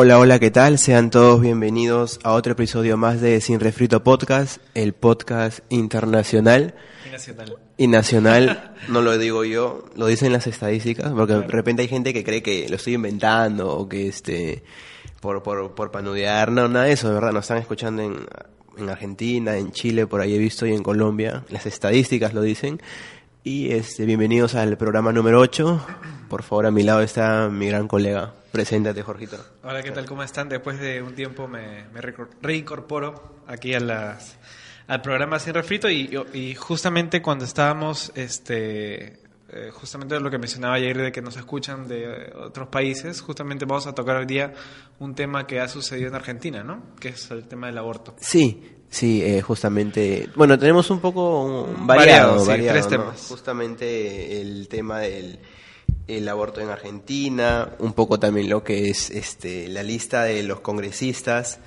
Hola, hola, ¿qué tal? Sean todos bienvenidos a otro episodio más de Sin Refrito Podcast, el podcast internacional. Y nacional. Y nacional, no lo digo yo, lo dicen las estadísticas, porque de repente hay gente que cree que lo estoy inventando o que este, por, por, por panudear, no, nada de eso, de verdad, nos están escuchando en, en Argentina, en Chile, por ahí he visto, y en Colombia, las estadísticas lo dicen. Y este, bienvenidos al programa número 8. Por favor, a mi lado está mi gran colega. Preséntate, Jorgito. Hola, ¿qué tal? ¿Cómo están? Después de un tiempo me, me reincorporo aquí a las, al programa Sin Refrito y, y justamente cuando estábamos, este, eh, justamente lo que mencionaba ayer de que nos escuchan de otros países, justamente vamos a tocar hoy día un tema que ha sucedido en Argentina, ¿no? Que es el tema del aborto. Sí, Sí, eh, justamente. Bueno, tenemos un poco variado, variado, tres temas. Justamente el tema del el aborto en Argentina, un poco también lo que es este la lista de los congresistas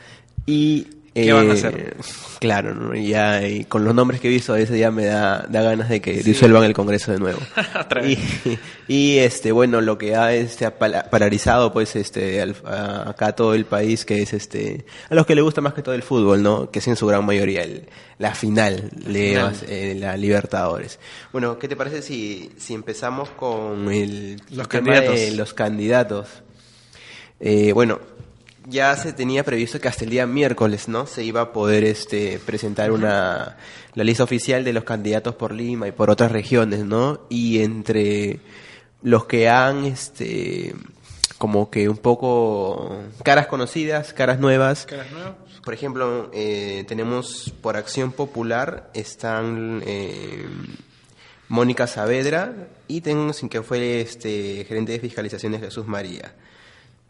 y ¿Qué van a hacer? Eh, claro, ¿no? ya y con los nombres que he visto a veces ya me da, da ganas de que disuelvan el Congreso de nuevo. y, y, este bueno, lo que ha este paralizado pues este acá todo el país que es este a los que le gusta más que todo el fútbol, ¿no? Que es en su gran mayoría el, la final de eh, la Libertadores. Bueno, ¿qué te parece si si empezamos con el los candidatos? De los candidatos. Eh, bueno, ya se tenía previsto que hasta el día miércoles, ¿no? Se iba a poder este presentar una la lista oficial de los candidatos por Lima y por otras regiones, ¿no? Y entre los que han este como que un poco caras conocidas, caras nuevas. ¿Caras nuevas? Por ejemplo, eh, tenemos por Acción Popular están eh, Mónica Saavedra y tenemos que fue este gerente de fiscalización de Jesús María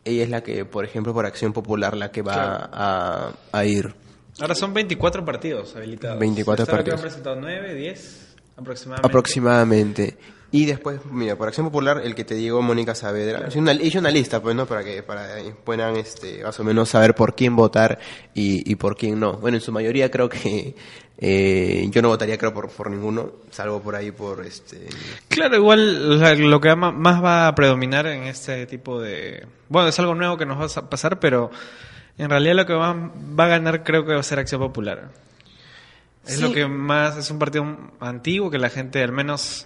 ella es la que, por ejemplo, por Acción Popular, la que va Claro. a, a ir. Ahora son 24 partidos habilitados. 24 Hasta ahora que partidos. han presentado 9, 10 aproximadamente. Aproximadamente. Y después, mira, por Acción Popular, el que te digo, Mónica Saavedra, hizo una, hizo una lista, pues, ¿no? Para que para que puedan, este, más o menos saber por quién votar y, y por quién no. Bueno, en su mayoría creo que eh, yo no votaría, creo, por, por ninguno, salvo por ahí por, este... Claro, igual o sea, lo que más va a predominar en este tipo de... Bueno, es algo nuevo que nos va a pasar, pero en realidad lo que va, va a ganar creo que va a ser Acción Popular. Es Sí. lo que más... Es un partido antiguo que la gente al menos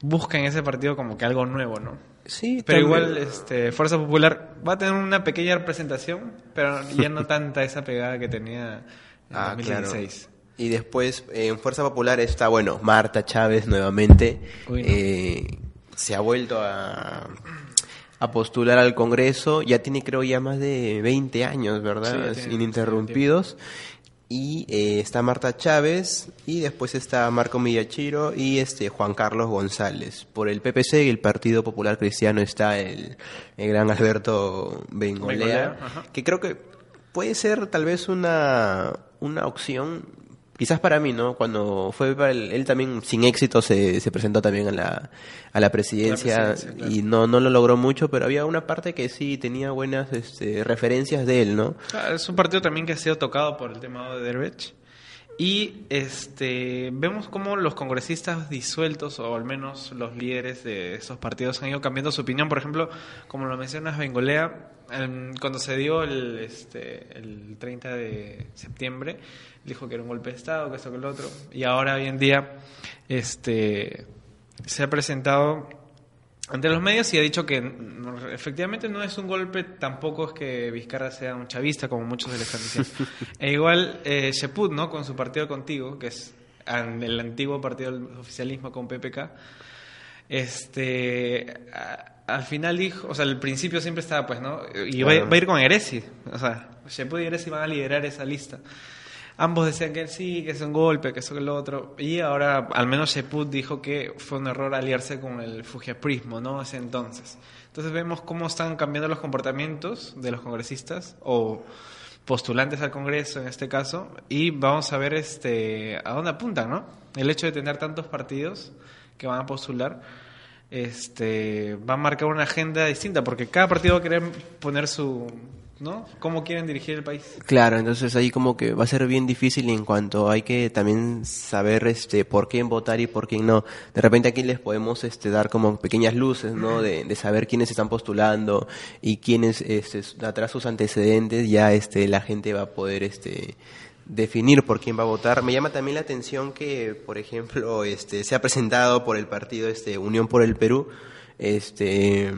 busca en ese partido como que algo nuevo, ¿no? Sí, Pero igual este, Fuerza Popular va a tener una pequeña representación, pero ya no tanta esa pegada que tenía en Ah, claro. 2016. Y después eh, en Fuerza Popular está, bueno, Marta Chávez nuevamente. Uy, no. Eh, se ha vuelto a, a postular al Congreso. Ya tiene, creo, ya más de 20 años, Sí, ¿verdad? tiene- Ininterrumpidos. Y eh, está Marta Chávez y después está Marco Millachiro y este Juan Carlos González. Por el PPC y el Partido Popular Cristiano está el, el gran Alberto Bengolea, Bengolea, que creo que puede ser tal vez una, una opción, quizás para mí, ¿no? Cuando fue para él, él también sin éxito se, se presentó también a la, a la presidencia, A la presidencia, claro. y no, no lo logró mucho, pero había una parte que sí tenía buenas este, referencias de él, ¿no? Ah, Es un partido también que ha sido tocado por el tema de Derbech. Y este vemos cómo los congresistas disueltos, o al menos los líderes de esos partidos, han ido cambiando su opinión. Por ejemplo, como lo mencionas, Bengolea, em, cuando se dio el, este, el 30 de septiembre, dijo que era un golpe de Estado, que esto, que lo otro. Y ahora, hoy en día, este se ha presentado ante los medios y ha dicho que efectivamente no es un golpe, tampoco es que Vizcarra sea un chavista, como muchos le están diciendo. e igual eh, Sheput, ¿no? Con su partido contigo, que es el antiguo partido del oficialismo con PPK, este, al final dijo, o sea, al principio siempre estaba, pues, ¿no? Y va, a ir con Eresi, o sea, Sheput y Eresi van a liderar esa lista. Ambos decían que sí, que es un golpe, que eso que lo otro. Y ahora, al menos Sheput dijo que fue un error aliarse con el Fujiaprismo, ¿no? Ese entonces. Entonces vemos cómo están cambiando los comportamientos de los congresistas o postulantes al Congreso en este caso y vamos a ver este a dónde apuntan, ¿no? El hecho de tener tantos partidos que van a postular este va a marcar una agenda distinta porque cada partido va a querer poner su ¿no? ¿Cómo quieren dirigir el país? Claro, entonces ahí como que va a ser bien difícil en cuanto hay que también saber este por quién votar y por quién no. De repente aquí les podemos este dar como pequeñas luces, ¿no? De, de saber quiénes están postulando y quiénes este, atrás sus antecedentes, ya este la gente va a poder este definir por quién va a votar. Me llama también la atención que, por ejemplo, este se ha presentado por el partido este Unión por el Perú este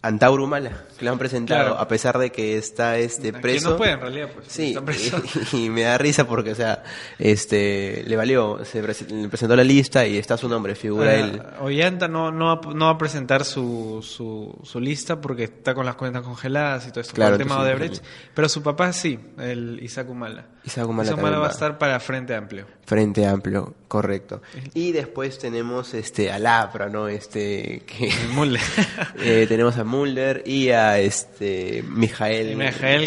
Antauro Mala, que lo han presentado, a pesar de que está este preso. Que no puede en realidad, pues. Sí, y, me da risa porque, o sea, este, le valió, se presentó la lista y está su nombre, figura él. Ollanta no, no, no va a presentar su, su, su, lista porque está con las cuentas congeladas y todo esto, claro, el tema de Brecht, pero su papá sí, el Isaac Humala. Isaac Humala, Humala va a estar para Frente Amplio. Frente Amplio, correcto. Y después tenemos este a Lapra, ¿no? Este que eh, tenemos a Mulder y a este Mijael,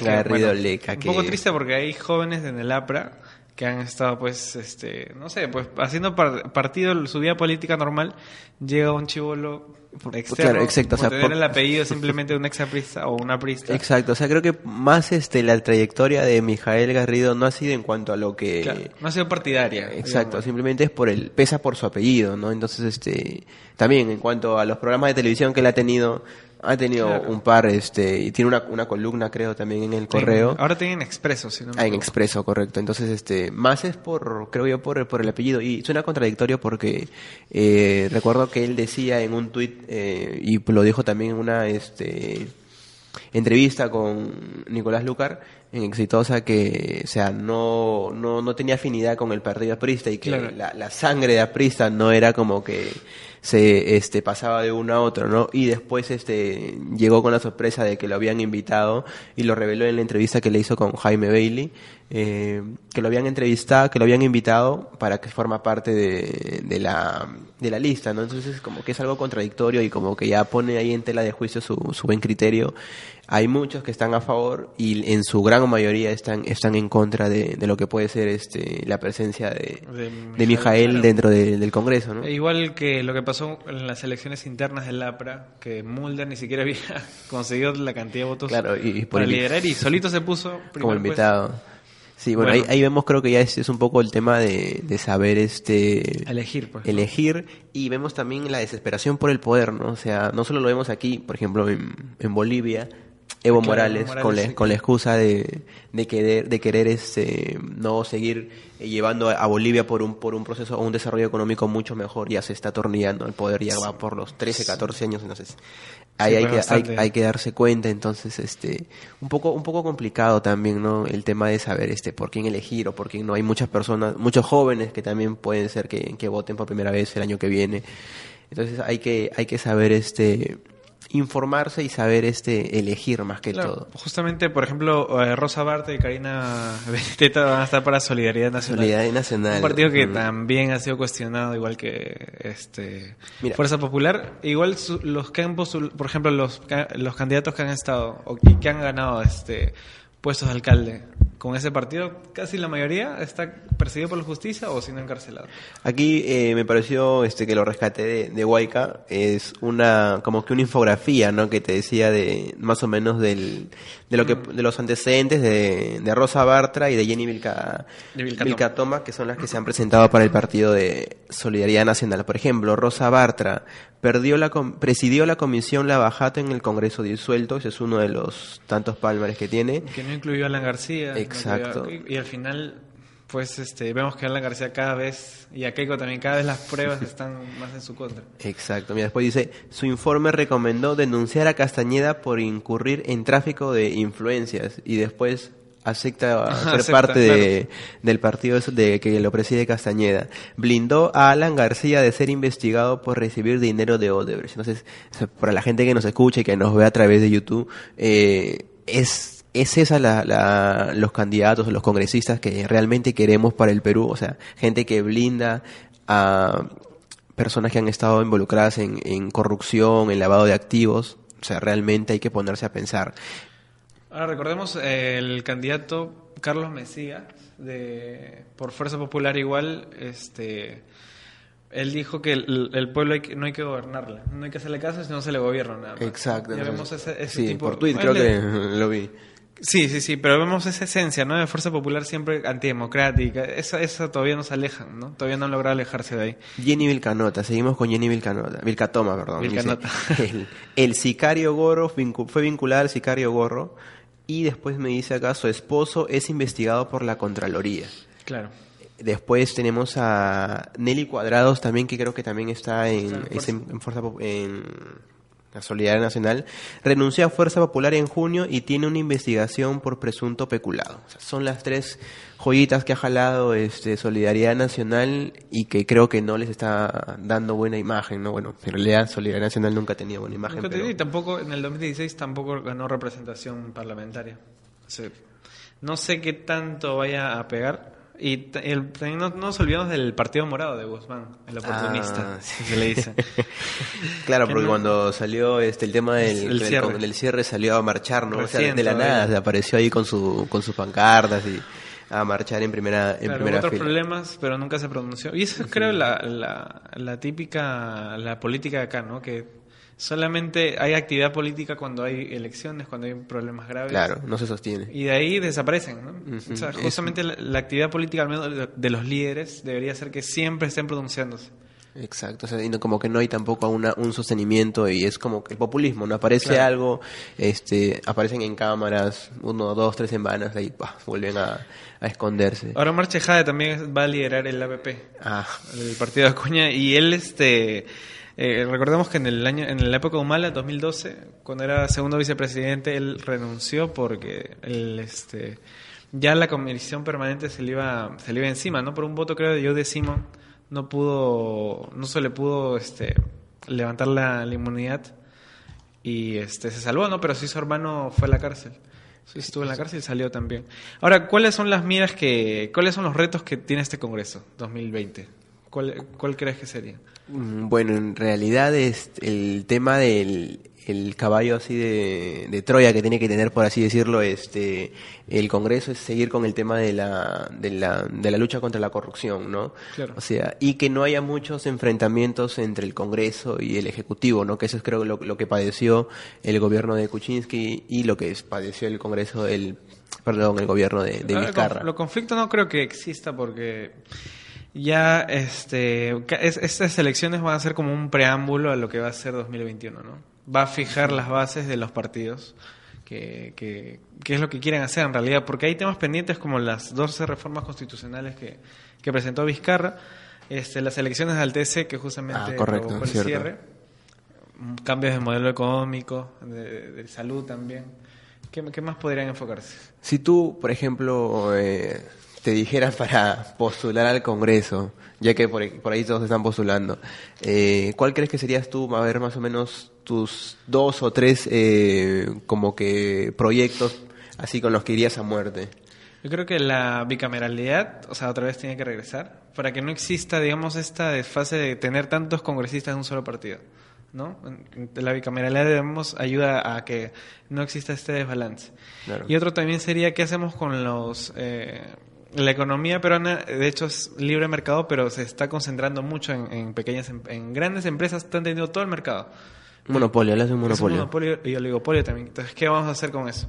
Garrido Leca. Un poco triste porque hay jóvenes en el APRA que han estado pues este no sé pues haciendo partido su vida política normal llega un chivolo claro, exacto, o sea, por... el apellido simplemente de un exaprista o una prista. Exacto, o sea, creo que más este la trayectoria de Mijael Garrido no ha sido en cuanto a lo que no ha sido partidaria. Exacto, simplemente es por el pesa por su apellido, ¿no? Entonces este también en cuanto a los programas de televisión que él ha tenido ha tenido un par, este, y tiene una, una columna, creo, también en el correo. Ahora tienen Expreso, si no Ah, en Expreso, correcto. Entonces, este, más es por, creo yo, por, por el apellido. Y suena contradictorio porque eh, recuerdo que él decía en un tuit, eh, y lo dijo también en una, este, entrevista con Nicolás Lucar, Exitosa, que, o sea, no, no, no tenía afinidad con el partido aprista y que la, la sangre de aprista no era como que se este pasaba de uno a otro, ¿no? Y después este llegó con la sorpresa de que lo habían invitado y lo reveló en la entrevista que le hizo con Jaime Bailey, eh, que lo habían entrevistado, que lo habían invitado para que forma parte de, de la de la lista, ¿no? Entonces como que es algo contradictorio y como que ya pone ahí en tela de juicio su, su buen criterio. Hay muchos que están a favor y en su gran mayoría están están en contra de, de lo que puede ser este la presencia de, de, Mijael, dentro del Congreso, ¿no? E igual que lo que pasó en las elecciones internas del APRA, que Mulder ni siquiera había conseguido la cantidad de votos para liderar y solito se puso como invitado. Sí, bueno, Ahí, vemos creo que ya es, es un poco el tema de, de saber este elegir, pues, elegir y vemos también la desesperación por el poder, ¿no? O sea, no solo lo vemos aquí, por ejemplo, en, en Bolivia, Evo Morales, con, la, con la excusa de, de querer, de querer este, no seguir llevando a Bolivia por un, por un proceso o un desarrollo económico mucho mejor, ya se está atornillando el poder, ya va por los 13, 14 años, entonces ahí hay, que, hay, hay, que darse cuenta, entonces este, un poco, un poco complicado también, ¿no? El tema de saber este, por quién elegir o por quién no. Hay muchas personas, muchos jóvenes que también pueden ser que, que voten por primera vez el año que viene. Entonces hay que, hay que saber este, informarse y saber este elegir más que todo. Justamente, por ejemplo, eh, Rosa Barta y Karina Benedetta van a estar para Solidaridad Nacional. Solidaridad Nacional. Un partido que también ha sido cuestionado, igual que este Fuerza Popular. Igual los que han por ejemplo, los, los candidatos que han estado o que han ganado este puestos de alcalde con ese partido, casi la mayoría está perseguido por la justicia o siendo encarcelado. Aquí eh, me pareció este que lo rescaté de, de Huayca, es una como que una infografía, ¿no? Que te decía de más o menos del, de lo que de los antecedentes de, de Rosa Bartra y de Jenny Vilca, Vilcatoma, que son las que se han presentado para el partido de Solidaridad Nacional. Por ejemplo, Rosa Bartra perdió la presidió la comisión La Bajata en el Congreso disuelto, ese es uno de los tantos palmares que tiene. Que no incluyó a Alan García. Exacto. y, al final, pues este, vemos que Alan García cada vez, y a Keiko también, cada vez las pruebas están más en su contra. Exacto. Mira, después dice, su informe recomendó denunciar a Castañeda por incurrir en tráfico de influencias y después acepta ser parte de, del partido de que lo preside Castañeda. Blindó a Alan García de ser investigado por recibir dinero de Odebrecht. Entonces, para la gente que nos escucha y que nos ve a través de YouTube, eh, es es esa la, la, los candidatos, los congresistas que realmente queremos para el Perú, o sea, gente que blinda a personas que han estado involucradas en, en corrupción, en lavado de activos, o sea, realmente hay que ponerse a pensar. Ahora recordemos el candidato Carlos Mesías de por Fuerza Popular igual, este él dijo que el, pueblo no hay que gobernarla, no hay que hacerle caso, si no se le gobierna nada Exacto. Ya vemos ese, sí, tipo, por Twitter creo que lo vi. Sí, sí, sí, pero vemos esa esencia, ¿no? De Fuerza Popular siempre antidemocrática. Esa, esa todavía no se alejan, ¿no? Todavía no han logrado alejarse de ahí. Jenny Vilcanota, seguimos con Jenny Vilcanota. Vilcatoma, perdón. Vilcanota. el, el, sicario Gorro fue vinculado al sicario Gorro y después me dice acá su esposo es investigado por la Contraloría. Claro. Después tenemos a Nelly Cuadrados también, que creo que también está en, en, Fuerza, en la Solidaridad Nacional, renunció a Fuerza Popular en junio y tiene una investigación por presunto peculado. son las tres joyitas que ha jalado este, Solidaridad Nacional y que creo que no les está dando buena imagen, ¿no? Bueno, en realidad Solidaridad Nacional nunca tenía buena imagen. Y tampoco, en el 2016 tampoco ganó representación parlamentaria. no sé qué tanto vaya a pegar, y el, no, nos olvidamos del Partido Morado de Guzmán, el oportunista, ah, le dice. claro, porque cuando salió este el tema del el cierre. cierre salió a marchar, ¿no? de la nada apareció ahí con su con sus pancartas y a marchar en primera en primera otros problemas, pero nunca se pronunció. Y eso es creo la, la, la típica la política de acá, ¿no? Que Solamente hay actividad política cuando hay elecciones, cuando hay problemas graves. Claro, no se sostiene. Y de ahí desaparecen, ¿no? o sea, justamente la, actividad política, al menos de, los líderes, debería ser que siempre estén pronunciándose. Exacto, o sea, y como que no hay tampoco una, un sostenimiento y es como que el populismo, ¿no? Aparece algo, este, aparecen en cámaras, uno, dos, tres semanas, ahí vuelven a, esconderse. Ahora Marche Jade también va a liderar el APP, ah. el partido de Acuña, y él, este eh, recordemos que en el año, en la época de Humala, 2012, cuando era segundo vicepresidente, él renunció porque el, este, ya la comisión permanente se le iba, se le iba encima, ¿no? Por un voto creo de yo de Simon no pudo, no se le pudo este, levantar la, inmunidad y este se salvó, ¿no? Pero sí su hermano fue a la cárcel. Sí, estuvo en la cárcel y salió también. Ahora, ¿cuáles son las miras que, cuáles son los retos que tiene este Congreso 2020? ¿Cuál, cuál crees que sería? Mm, bueno, en realidad es el tema del el caballo así de, de, Troya que tiene que tener, por así decirlo, este, el Congreso es seguir con el tema de la, de la, de la lucha contra la corrupción, ¿no? O sea, y que no haya muchos enfrentamientos entre el Congreso y el Ejecutivo, ¿no? Que eso es creo lo, lo que padeció el gobierno de Kuczynski y lo que padeció el Congreso, el, perdón, el gobierno de, de Vizcarra. Lo conflicto no creo que exista porque ya este estas elecciones van a ser como un preámbulo a lo que va a ser 2021, ¿no? Va a fijar las bases de los partidos, que, que, es lo que quieren hacer en realidad, porque hay temas pendientes como las 12 reformas constitucionales que, que presentó Vizcarra, este, las elecciones del TC que justamente ah, correcto, el cierre, cambios de modelo económico, de, salud también. ¿Qué, ¿Qué, más podrían enfocarse? Si tú, por ejemplo, eh, te dijera para postular al Congreso, ya que por, ahí todos están postulando, eh, ¿cuál crees que serías tú, a ver, más o menos tus dos o tres eh, como que proyectos así con los que irías a muerte? Yo creo que la bicameralidad, o sea, otra vez tiene que regresar, para que no exista, digamos, esta desfase de tener tantos congresistas en un solo partido. ¿no? La bicameralidad debemos ayuda a que no exista este desbalance. Y otro también sería qué hacemos con los eh, la economía peruana, de hecho, es libre mercado, pero se está concentrando mucho en, pequeñas, em, en, grandes empresas, están teniendo todo el mercado. Monopolio, hablas de un monopolio. un monopolio y oligopolio también. Entonces, ¿qué vamos a hacer con eso?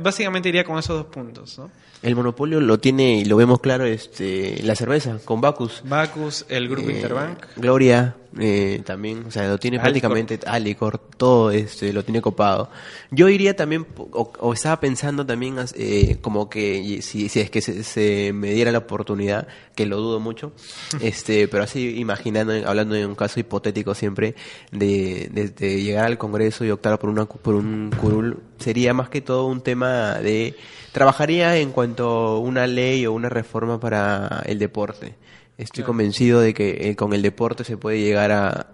básicamente iría con esos dos puntos, ¿no? El monopolio lo tiene, y lo vemos claro, este, la cerveza, con Bacus. Bacus, el grupo eh, Interbank. Gloria. eh, también, o sea, lo tiene prácticamente Alicor, todo este, lo tiene copado. Yo iría también, o, estaba pensando también eh, como que si, si es que se, me diera la oportunidad, que lo dudo mucho, este, pero así imaginando, hablando de un caso hipotético siempre, de, de, llegar al Congreso y optar por, una, por un curul, sería más que todo un tema de, trabajaría en cuanto a una ley o una reforma para el deporte Estoy convencido de que eh, con el deporte se puede llegar a,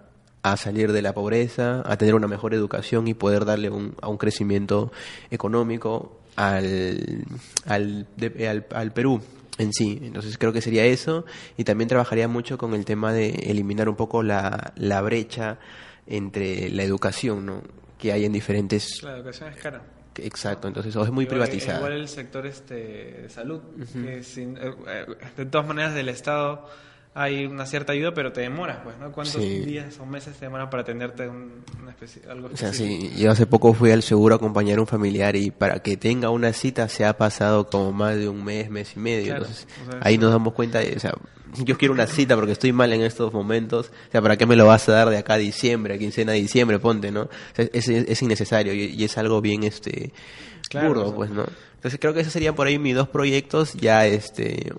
a, salir de la pobreza, a tener una mejor educación y poder darle un, a un crecimiento económico al, al, al, Perú en sí. Entonces creo que sería eso y también trabajaría mucho con el tema de eliminar un poco la, la brecha entre la educación ¿no? que hay en diferentes... La educación es cara. Exacto, entonces es muy privatizado. Igual el sector este de salud, que sin, eh, eh, de todas maneras del Estado hay una cierta ayuda, pero te demoras, pues, ¿no? ¿Cuántos días o meses te demoran para atenderte un, una algo específico? O sea, sí, yo hace poco fui al seguro a acompañar a un familiar y para que tenga una cita se ha pasado como más de un mes, mes y medio. entonces, ahí nos damos cuenta, de, o sea, yo quiero una cita porque estoy mal en estos momentos, o sea, ¿para qué me lo vas a dar de acá a diciembre, a quincena de diciembre, ponte, ¿no? O sea, es, es, innecesario y, es algo bien, este, burdo, pues, ¿no? Entonces creo que esos serían por ahí mis dos proyectos, ya, este,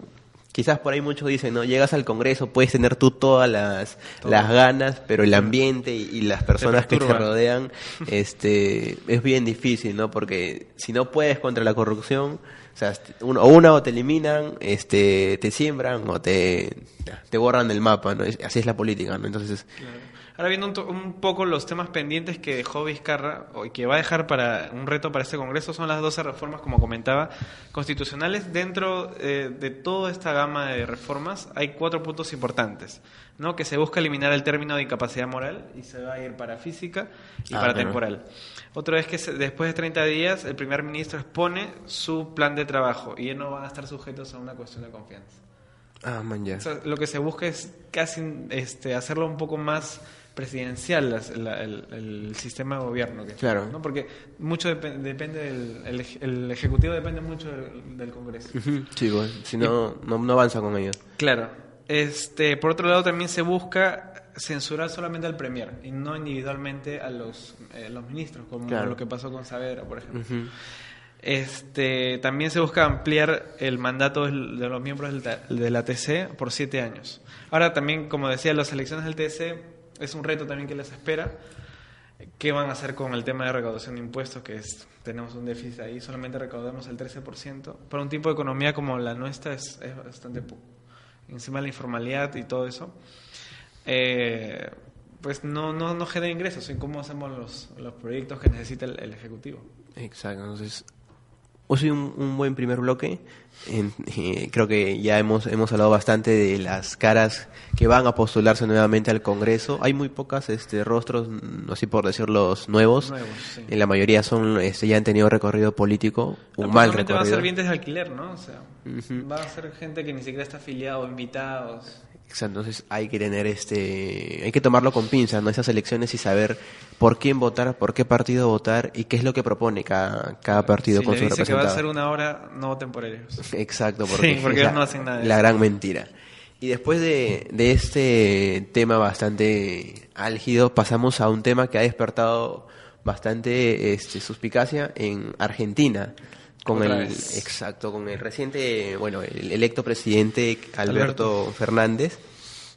quizás por ahí muchos dicen, ¿no? Llegas al Congreso, puedes tener tú todas las, las ganas, pero el ambiente y, las personas que te rodean, este, es bien difícil, ¿no? Porque si no puedes contra la corrupción, o sea, o una o te eliminan, este, te siembran o te, te borran del mapa, ¿no? Así es la política, ¿no? Entonces... Ahora viendo un, poco los temas pendientes que dejó Vizcarra y que va a dejar para un reto para este Congreso son las 12 reformas, como comentaba, constitucionales. Dentro eh, de toda esta gama de reformas hay cuatro puntos importantes, ¿no? Que se busca eliminar el término de incapacidad moral y se va a ir para física y ah, para temporal. Otro es que después de 30 días el primer ministro expone su plan de trabajo y no van a estar sujetos a una cuestión de confianza. Ah, man, ya. lo que se busca es casi este, hacerlo un poco más presidencial el, sistema de gobierno. Que claro. ¿no? Porque mucho depende del el, Ejecutivo depende mucho del, Congreso. Sí, si no, no, avanza con ellos. Claro. Este, por otro lado, también se busca censurar solamente al Premier y no individualmente a los, eh, los ministros, como lo que pasó con Saavedra, por ejemplo. Este, también se busca ampliar el mandato de los miembros del, la ATC por siete años. Ahora también, como decía, las elecciones del TC es un reto también que les espera. ¿Qué van a hacer con el tema de recaudación de impuestos? Que es, tenemos un déficit ahí, solamente recaudamos el 13%. Para un tipo de economía como la nuestra es, bastante poco. Encima de la informalidad y todo eso, eh, pues no, no, no genera ingresos en cómo hacemos los, los proyectos que necesita el, el Ejecutivo. Exacto, entonces Hoy soy un, buen primer bloque. Eh, creo que ya hemos, hemos hablado bastante de las caras que van a postularse nuevamente al Congreso. Hay muy pocas este, rostros, no así por decirlos, nuevos. nuevos En la mayoría son este, ya han tenido recorrido político, un mal recorrido. va a ser vientres de alquiler, ¿no? O sea, va a ser gente que ni siquiera está afiliado, invitados. Entonces hay que tener este, hay que tomarlo con pinzas, ¿no? Esas elecciones y saber por quién votar, por qué partido votar y qué es lo que propone cada, cada partido con su dice que va a ser una hora, no voten por ellos. Exacto, porque, sí, porque ellos no hacen nada. la gran mentira. Y después de, de este tema bastante álgido, pasamos a un tema que ha despertado bastante este, suspicacia en Argentina con el exacto con el reciente bueno el electo presidente Alberto, Fernández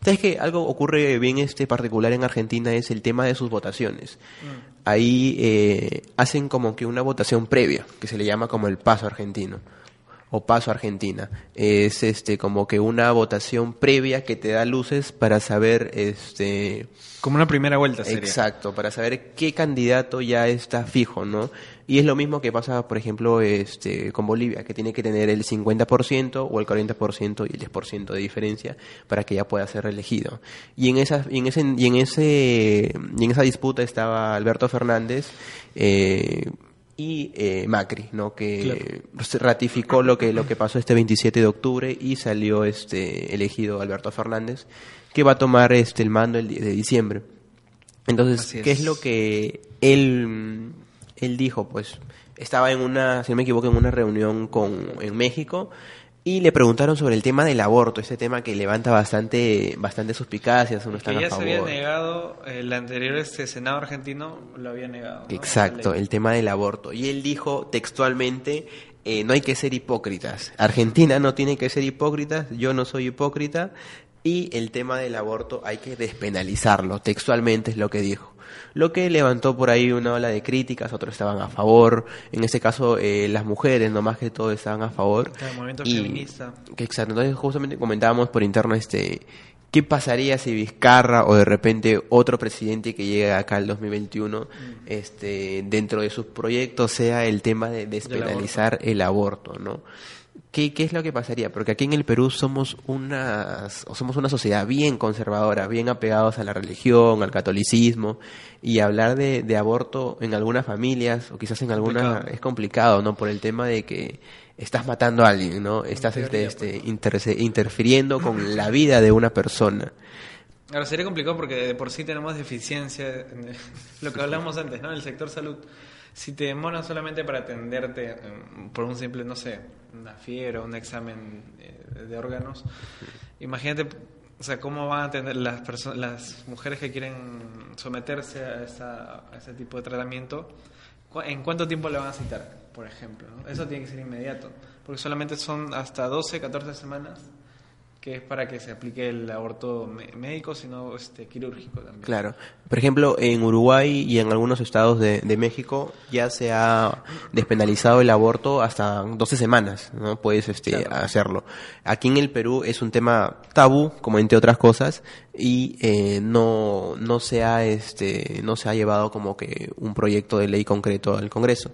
sabes que algo ocurre bien este particular en Argentina es el tema de sus votaciones mm. ahí eh, hacen como que una votación previa que se le llama como el paso argentino o paso Argentina. Es este como que una votación previa que te da luces para saber este como una primera vuelta sería. Exacto, para saber qué candidato ya está fijo, ¿no? Y es lo mismo que pasa, por ejemplo, este con Bolivia, que tiene que tener el 50% o el 40% y el 10% de diferencia para que ya pueda ser elegido. Y en esa y en ese y en ese y en esa disputa estaba Alberto Fernández eh, y eh, Macri, ¿no? que ratificó lo que, lo que pasó este 27 de octubre y salió este elegido Alberto Fernández, que va a tomar este el mando el de diciembre. Entonces, ¿qué es. lo que él, él dijo? Pues estaba en una, si no me equivoco, en una reunión con, en México y le preguntaron sobre el tema del aborto, ese tema que levanta bastante, bastante suspicacias, uno está que ya a favor. se había negado, el anterior este Senado argentino lo había negado. ¿no? Exacto, el tema del aborto. Y él dijo textualmente, eh, no hay que ser hipócritas. Argentina no tiene que ser hipócritas, yo no soy hipócrita. Y el tema del aborto hay que despenalizarlo, textualmente es lo que dijo. Lo que levantó por ahí una ola de críticas, otros estaban a favor. En este caso, eh, las mujeres, no más que todo, estaban a favor. El movimiento Y- feminista. que exacto. Entonces, justamente comentábamos por interno este. ¿Qué pasaría si Vizcarra o de repente otro presidente que llegue acá el 2021, este, dentro de sus proyectos sea el tema de despenalizar el aborto, ¿no? ¿Qué, ¿Qué es lo que pasaría? Porque aquí en el Perú somos unas, o somos una sociedad bien conservadora, bien apegados a la religión, al catolicismo, y hablar de, de aborto en algunas familias, o quizás en algunas, es complicado, ¿no? Por el tema de que estás matando a alguien, ¿no? Estás este, teoría, este, pues. interse- interfiriendo con la vida de una persona. Ahora sería complicado porque de por sí tenemos deficiencia en lo que hablamos antes, ¿no? En el sector salud. Si te demoran solamente para atenderte eh, por un simple, no sé, una fiebre o un examen eh, de órganos, imagínate, o sea, cómo van a atender las las mujeres que quieren someterse a, esa- ese tipo de tratamiento, ¿cu- ¿en cuánto tiempo le van a citar, por ejemplo? Eso tiene que ser inmediato, porque solamente son hasta 12, 14 semanas que es para que se aplique el aborto médico, sino este, quirúrgico también. Claro. Por ejemplo, en Uruguay y en algunos estados de, de México ya se ha despenalizado el aborto hasta 12 semanas, ¿no? Puedes este, Claro. hacerlo. Aquí en el Perú es un tema tabú, como entre otras cosas, y eh, no, no, se ha, este, no se ha llevado como que un proyecto de ley concreto al Congreso.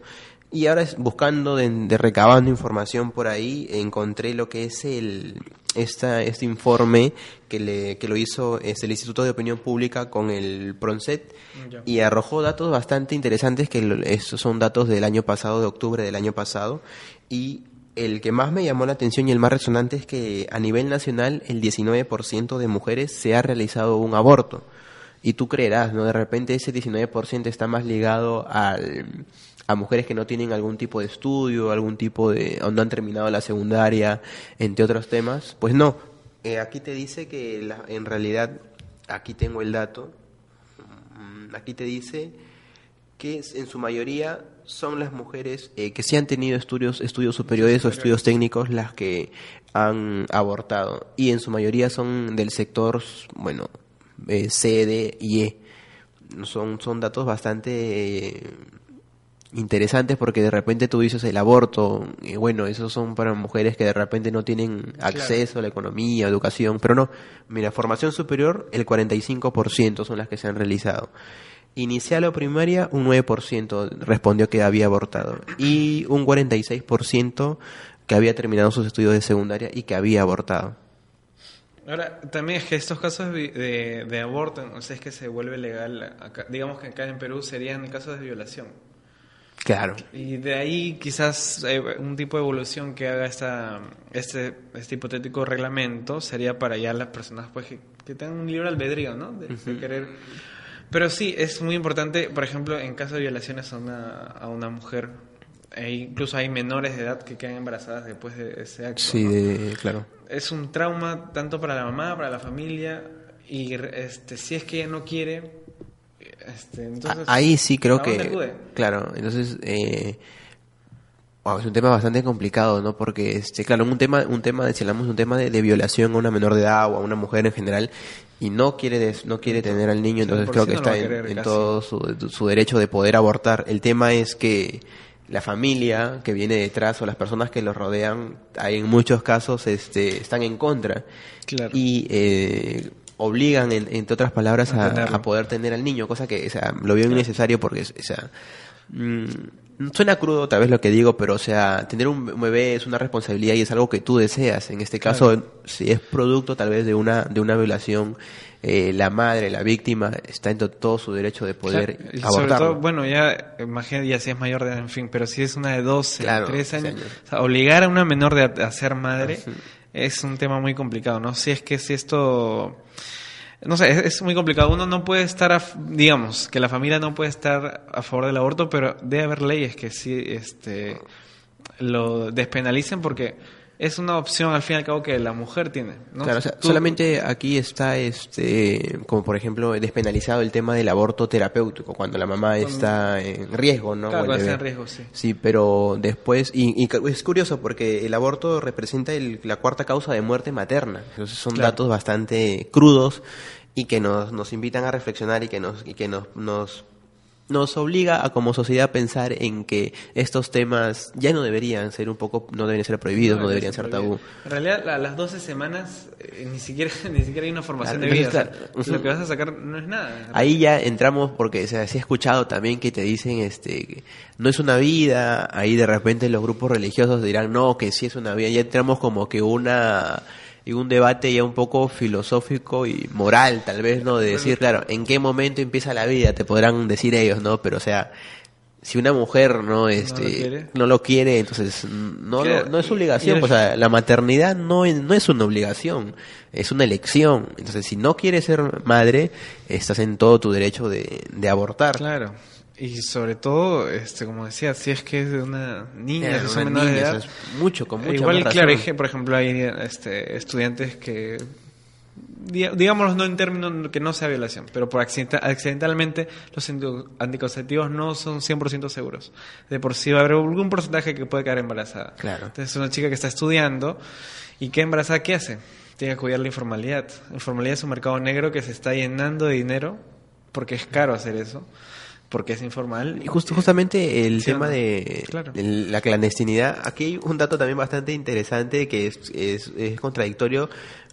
Y ahora es- buscando, de, de recabando información por ahí, encontré lo que es el esta, este informe que, le, que lo hizo es el Instituto de Opinión Pública con el PRONCET Ya. y arrojó datos bastante interesantes que lo- estos son datos del año pasado, de octubre del año pasado, y el que más me llamó la atención y el más resonante es que a nivel nacional el 19% de mujeres se ha realizado un aborto. Y tú creerás, ¿no? De repente ese 19% está más ligado al, a mujeres que no tienen algún tipo de estudio, algún tipo de... o no han terminado la secundaria, entre otros temas. Pues no, Eh, aquí te dice que la- en realidad, aquí tengo el dato, Mm, aquí te dice que en su mayoría son las mujeres eh, que sí han tenido estudios, estudios superiores o estudios técnicos las que han abortado. Y en su mayoría son del sector, bueno, eh, C, D y E. Son, son datos bastante eh, interesantes porque de repente tú dices el aborto, y bueno, esos son para mujeres que de repente no tienen acceso a la economía, educación, pero no, mira, formación superior, el 45% son las que se han realizado. Inicial o primaria, un 9% respondió que había abortado y un 46% que había terminado sus estudios de secundaria y que había abortado. Ahora, también es que estos casos de, de, aborto, o sea, es que se vuelve legal, acá- digamos que acá en Perú serían casos de violación. Claro. Y de ahí quizás eh, un tipo de evolución que haga esta, este, este hipotético reglamento sería para ya las personas pues que, que tengan un libre albedrío, ¿no? De, de querer. Pero sí, es muy importante, por ejemplo, en caso de violaciones a una, a una mujer, e incluso hay menores de edad que quedan embarazadas después de ese acto. Sí, ¿no? de- claro. Es un trauma tanto para la mamá, para la familia, y este, si es que ella no quiere, este, entonces... A- Ahí sí creo ¿a dónde que... acude? Claro, entonces... Eh, wow, es un tema bastante complicado, ¿no? Porque, este, claro, un tema, un tema, de- si hablamos de un tema de, de violación a una menor de edad o a una mujer en general, y no quiere des- no quiere tener al niño, entonces creo que no está en, todo su, su derecho de poder abortar. El tema es que la familia que viene detrás o las personas que los rodean, hay en muchos casos, este, están en contra. Claro. Y eh, obligan, en- entre otras palabras, A a, poder tener al niño, cosa que o sea, lo veo innecesario porque, o sea, mm, suena crudo tal vez lo que digo, pero o sea, tener un bebé es una responsabilidad y es algo que tú deseas. En este caso, si es producto tal vez de una de una violación, eh, la madre, la víctima, está en to- todo su derecho de poder Claro, y sobre abortarlo. todo, bueno, ya imagínate, ya si es mayor de edad, en fin, pero si es una de 12, Claro, 13 años, 13 años. o sea, obligar a una menor de a ser madre es un tema muy complicado, ¿no? Si es que si esto... No sé, es, muy complicado. Uno no puede estar, a- digamos, que la familia no puede estar a favor del aborto, pero debe haber leyes que sí este, lo despenalicen porque es una opción al fin y al cabo que la mujer tiene. ¿no? Claro, o sea, solamente aquí está, este, como por ejemplo, despenalizado el tema del aborto terapéutico, cuando la mamá está en riesgo, ¿no? Claro, está en riesgo, sí. Sí, pero después, y, y, es curioso porque el aborto representa el, la cuarta causa de muerte materna. Entonces son datos bastante crudos y que nos, nos invitan a reflexionar y que nos, y que nos, nos nos obliga a como sociedad a pensar en que estos temas ya no deberían ser un poco, no deben ser prohibidos, no, deberían ser tabú. En realidad, a las 12 semanas eh, ni siquiera ni siquiera hay una formación de vida. lo que vas a sacar no es nada. Ahí ya entramos porque se, ha escuchado también que te dicen, este, no es una vida. Ahí de repente los grupos religiosos dirán, no, que sí es una vida. Ya entramos como que una y un debate ya un poco filosófico y moral, tal vez, ¿no? De decir, claro, ¿en qué momento empieza la vida? Te podrán decir ellos, ¿no? Pero, o sea, si una mujer no este no lo quiere, entonces no no, es obligación. o sea la maternidad no es, no es una obligación es una elección. Entonces si no quieres ser madre estás en todo tu derecho de, de abortar. Claro y sobre todo, este, como decía, si es que es de una niña, de edad, mucho, con mucha Igual, claro, por ejemplo, hay este, estudiantes que, digámoslo no en términos que no sea violación, pero por accidentalmente los anticonceptivos no son 100% seguros. De por sí va a haber algún porcentaje que puede quedar embarazada. Claro. Entonces, una chica que está estudiando y que embarazada, ¿qué hace? Tiene que cuidar la informalidad. La informalidad es un mercado negro que se está llenando de dinero porque es caro hacer eso porque es informal. Y justo, justamente el tema de, la clandestinidad, aquí hay un dato también bastante interesante que es, es, es, contradictorio.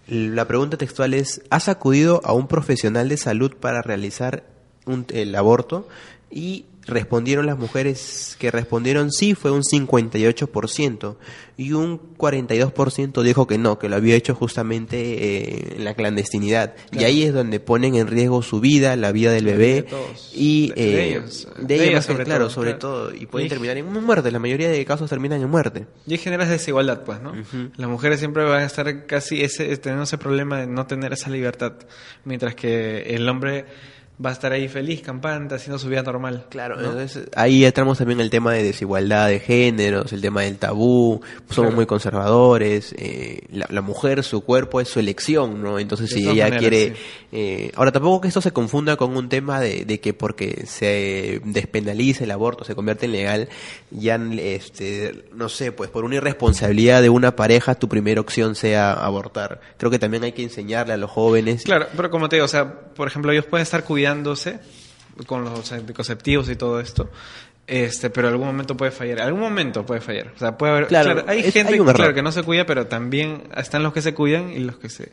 La pregunta textual es, ¿has acudido a un profesional de salud para realizar un, el aborto? Y respondieron las mujeres que respondieron sí fue un 58% y un 42% dijo que no, que lo había hecho justamente eh, en la clandestinidad. Y ahí es donde ponen en riesgo su vida, la vida del bebé y de, eh, ellos, sobre claro, sobre todo. Y pueden terminar en muerte, la mayoría de casos terminan en muerte. Y genera desigualdad, pues, ¿no? Las mujeres siempre van a estar casi ese, teniendo ese problema de no tener esa libertad, mientras que el hombre va a estar ahí feliz, campante, haciendo su vida normal. Claro, entonces ahí entramos también el tema de desigualdad de géneros, el tema del tabú, somos muy conservadores, eh, la, mujer, su cuerpo es su elección, ¿no? Entonces si ella quiere... Eh, ahora tampoco que esto se confunda con un tema de, de, que porque se despenaliza el aborto, se convierte en legal, ya, este, no sé, pues por una irresponsabilidad de una pareja, tu primera opción sea abortar. Creo que también hay que enseñarle a los jóvenes. Claro, pero como te digo, o sea, por ejemplo, ellos pueden estar con los anticonceptivos y todo esto. Este, pero algún momento puede fallar. Algún momento puede fallar. O sea, puede haber. Claro, hay gente claro, que no se cuida, pero también están los que se cuidan y los que se.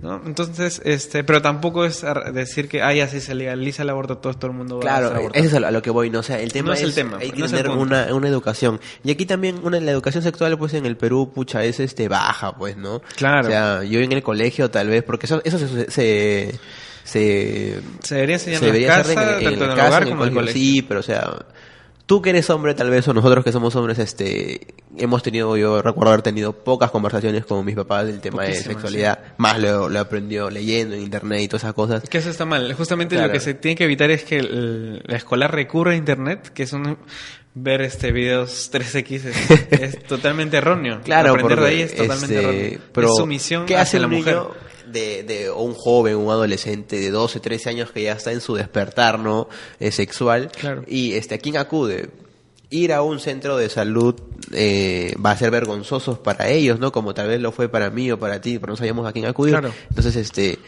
¿no? Entonces, este, pero tampoco es decir que, ay, así se legaliza el aborto, todo, todo el mundo va claro, a Claro, eso es a lo que voy, ¿no? O sea, el tema es, el tema. Hay que tener una, una educación. Y aquí también, una, la educación sexual, pues en el Perú, pucha, es este, baja, pues, ¿no? Claro. O sea, yo en el colegio, tal vez, porque eso, eso se se, se debería enseñar en, casa, en, el hogar como en el colegio. Sí, pero o sea, tú que eres hombre tal vez o nosotros que somos hombres este hemos tenido yo recuerdo haber tenido pocas conversaciones con mis papás del tema de sexualidad. Más lo, lo aprendió leyendo en internet y todas esas cosas. Que eso está mal. Justamente lo que se tiene que evitar es que el, la escolar recurra a internet que es un ver este videos 3X es, totalmente erróneo. Claro aprender de ahí es totalmente este, erróneo. Pero es sumisión ¿qué hace la mujer de, de un joven, un adolescente de 12, 13 años que ya está en su despertar no eh, sexual. Y este, ¿a quién acude? Ir a un centro de salud eh, va a ser vergonzoso para ellos, ¿no? Como tal vez lo fue para mí o para ti, pero no sabíamos a quién acudir. Entonces, este,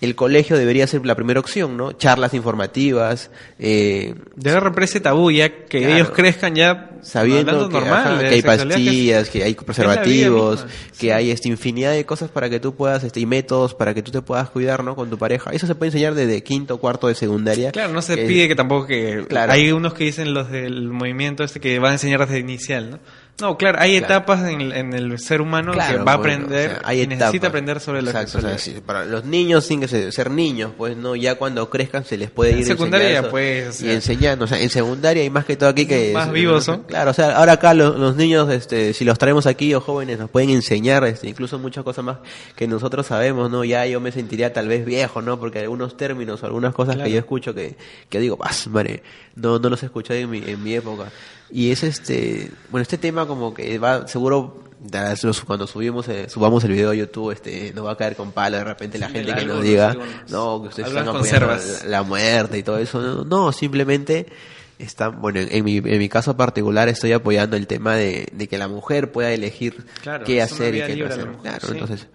el colegio debería ser la primera opción, ¿no? Charlas informativas. Eh, Debe romper ese tabú, ya que ellos crezcan ya sabiendo que, normal, que hay pastillas, que, hay preservativos, que hay esta infinidad de cosas para que tú puedas, este, y métodos para que tú te puedas cuidar, ¿no? Con tu pareja. Eso se puede enseñar desde quinto o cuarto de secundaria. Claro, no se pide que tampoco que... Claro. Hay unos que dicen los del movimiento este que van a enseñar desde inicial, ¿no? No, claro, hay etapas en, el ser humano que va a aprender, hay necesita aprender sobre la sexualidad. para los niños tienen que ser, niños, pues no, ya cuando crezcan se les puede ir en secundaria pues y enseñando, o sea, en secundaria y más que todo aquí que más vivos son. Claro, o sea, ahora acá los, niños este si los traemos aquí o jóvenes nos pueden enseñar este incluso muchas cosas más que nosotros sabemos, ¿no? Ya yo me sentiría tal vez viejo, ¿no? Porque algunos términos o algunas cosas que yo escucho que que digo, "Vas, madre, no no los escuché en mi en mi época." Y es este, bueno, este tema como que va, seguro cuando subimos eh, subamos el video a YouTube este nos va a caer con palo de repente la gente que nos diga no que ustedes están apoyando la, muerte y todo eso no, simplemente están bueno en, mi, en mi caso particular estoy apoyando el tema de, que la mujer pueda elegir qué hacer y qué no hacer. claro entonces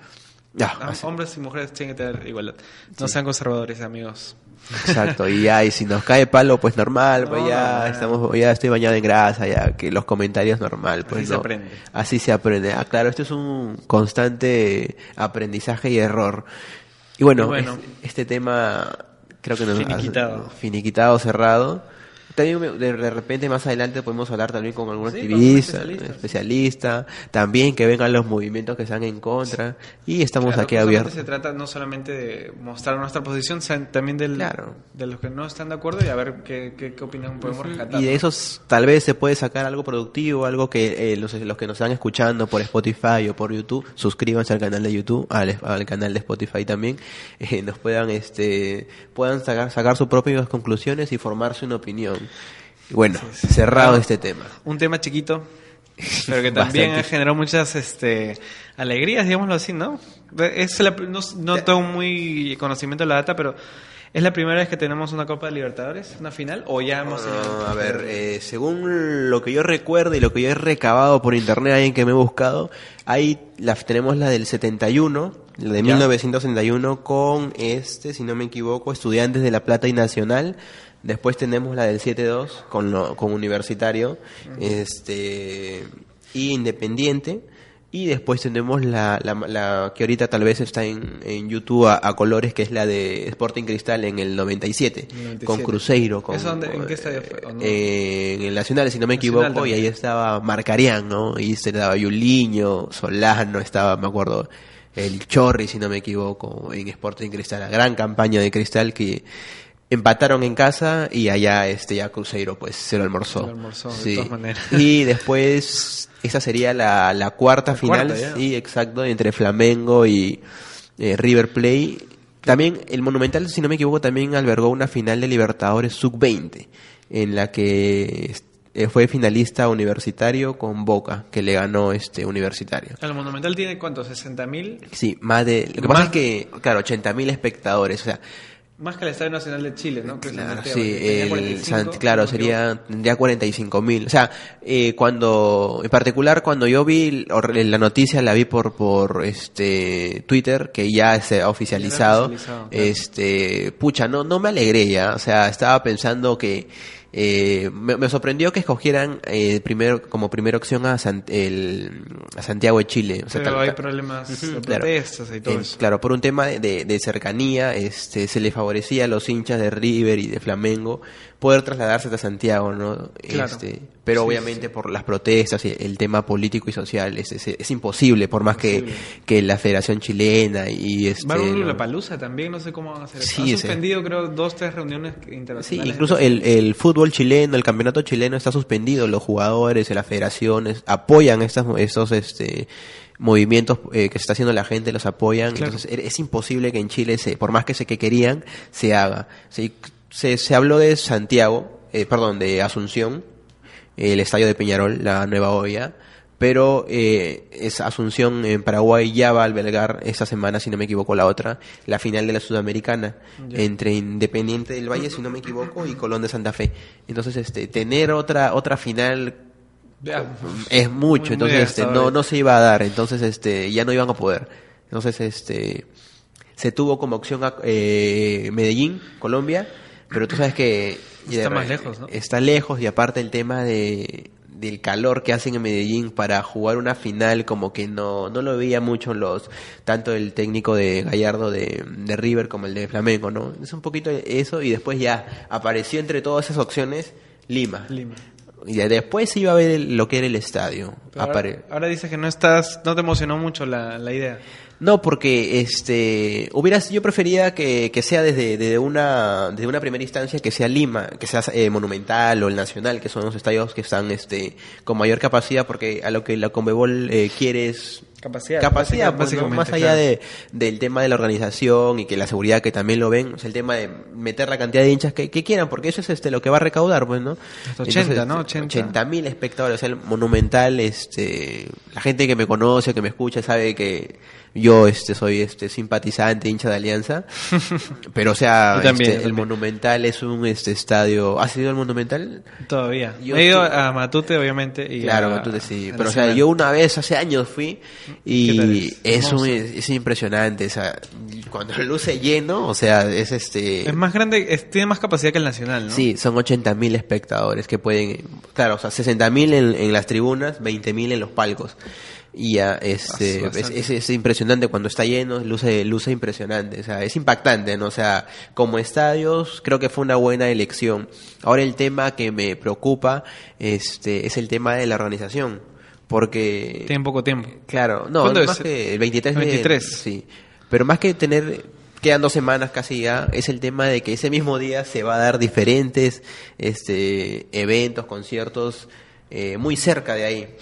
ya, hombres y mujeres tienen que tener igualdad. No sean conservadores amigos Exacto, y ya, y si nos cae palo, pues normal, pues ya estamos, ya estoy bañado en grasa, ya que los comentarios normal, pues Así se aprende. Así se aprende. Ah, claro, esto es un constante aprendizaje y error. Y bueno, este, tema creo que nos finiquitado. finiquitado, cerrado. También de repente más adelante podemos hablar también con algún activista, especialista, también que vengan los movimientos que están en contra y estamos aquí abiertos. Se trata no solamente de mostrar nuestra posición, también del, de los que no están de acuerdo y a ver qué, qué, opinión podemos rescatar. Y de esos tal vez se puede sacar algo productivo, algo que eh, los, los, que nos están escuchando por Spotify o por YouTube, suscríbanse al canal de YouTube, al, al canal de Spotify también, eh, nos puedan este puedan sacar, sacar sus propias conclusiones y formarse una opinión. Bueno, cerrado este tema. Un tema chiquito, pero que también ha generado muchas este, alegrías, digámoslo así, ¿no? Es no, tengo muy conocimiento de la data, pero ¿es la primera vez que tenemos una Copa de Libertadores, una final? ¿O ya hemos tenido A ver, eh, según lo que yo recuerdo y lo que yo he recabado por internet, ahí en que me he buscado, ahí la, tenemos la del 71, la de 1961, con este, si no me equivoco, Estudiantes de La Plata y Nacional Después tenemos la del 7-2 con, con Universitario este y Independiente. Y después tenemos la, la, que ahorita tal vez está en, en YouTube a, colores, que es la de Sporting Cristal en el 97, con Cruzeiro. Con, ¿En qué estadio fue? Eh, en el Nacional, si no me equivoco, y ahí estaba Marcarián, ¿no? Y se daba Yuliño, Solano, estaba, me acuerdo, el Chorri, si no me equivoco, en Sporting Cristal, la gran campaña de Cristal que empataron en casa y allá este ya Cruzeiro pues se lo almorzó. Se lo almorzó de todas maneras. Y después esa sería la, la cuarta final, sí, exacto, entre Flamengo y eh, River Plate. También el Monumental, si no me equivoco, también albergó una final de Libertadores sub-20 en la que eh, fue finalista universitario con Boca, que le ganó este universitario. ¿El Monumental tiene cuánto? ¿60 mil? Sí, más de... Lo que pasa es que, claro, 80 mil espectadores, o sea, más que el Estadio Nacional de Chile, ¿no? claro, sí, el claro, sería, tendría 45 mil. O sea, eh, cuando, en particular, cuando yo vi la noticia, la vi por, por este, Twitter, que ya se ha oficializado, este, pucha, no, no me alegré ya. O sea, estaba pensando que, eh, me, sorprendió que escogieran eh, primero como primera opción a, el, a Santiago de Chile. Pero hay problemas de protestas y todo eso. Claro, por un tema de, de, cercanía, este, se le favorecía a los hinchas de River y de Flamengo poder trasladarse hasta Santiago, ¿no? Este, pero obviamente por las protestas y el tema político y social es, es, imposible, por más que, que la Federación Chilena y este... Va la palusa también, no sé cómo van a hacer sí, Ha suspendido creo dos, tres reuniones internacionales. Sí, incluso el, el fútbol chileno, el campeonato chileno está suspendido, los jugadores, las federaciones apoyan estas, estos este movimientos eh, que se está haciendo la gente los apoyan. Entonces es imposible que en Chile se por más que se que querían se haga. ¿sí? Se, se habló de Santiago, eh, perdón, de Asunción, el estadio de Peñarol, la nueva olla, pero eh, es Asunción en Paraguay ya va a albergar esta semana, si no me equivoco, la otra, la final de la Sudamericana, entre Independiente del Valle, si no me equivoco, y Colón de Santa Fe. Entonces, este, tener otra, otra final es mucho, entonces este, no, no se iba a dar, entonces este, ya no iban a poder. Entonces, este, se tuvo como opción a, eh, Medellín, Colombia, pero tú sabes que... Está más lejos, ¿no? Está lejos y aparte el tema de, del calor que hacen en Medellín para jugar una final como que no, no lo veía mucho los tanto el técnico de Gallardo de, de River como el de Flamengo, ¿no? Es un poquito eso y después ya apareció entre todas esas opciones Lima. Lima. Y después iba a ver lo que era el estadio. Ahora, dices que no estás, no te emocionó mucho la, la idea. No, porque este hubieras, yo prefería que, que sea desde, desde, una desde una primera instancia que sea Lima, que sea eh, Monumental o el Nacional, que son los estadios que están este con mayor capacidad, porque a lo que la Conmebol eh, quiere es Capacidad. capacidad, pues, ¿no? más allá claro. de, del tema de la organización y que la seguridad que también lo ven, o sea, el tema de meter la cantidad de hinchas que, que quieran, porque eso es este lo que va a recaudar, pues, ¿no? Hasta 80, ¿no? 80. mil espectadores, o sea, el Monumental, este, la gente que me conoce, que me escucha, sabe que yo, este, soy, este, simpatizante, hincha de Alianza, pero, o sea, también, este, el. Monumental es un, este, estadio, ¿has ido al Monumental? Todavía. Yo He ido a Matute, obviamente. Y Claro, a- Matute sí. Pero, o sea, yo una vez, hace años fui ¿Qué tal y es? un, es, es impresionante. O sea, cuando luce lleno, o sea, es este... Es más grande, es- tiene más capacidad que el Nacional, ¿no? Sí, son 80.000 espectadores que pueden... Claro, o sea, 60.000 en, en las tribunas, 20.000 en los palcos. Y ya, este, es, es, es impresionante cuando está lleno, luce, luce impresionante, o sea, es impactante, ¿no? O sea, como estadios, creo que fue una buena elección. Ahora el tema que me preocupa, este, es el tema de la organización, porque... Tiene poco tiempo. Claro, no, ¿Cuándo más es? que el 23 de- 23. sí. Pero más que tener quedan dos semanas casi ya, es el tema de que ese mismo día se va a dar diferentes este eventos, conciertos eh, muy cerca de ahí.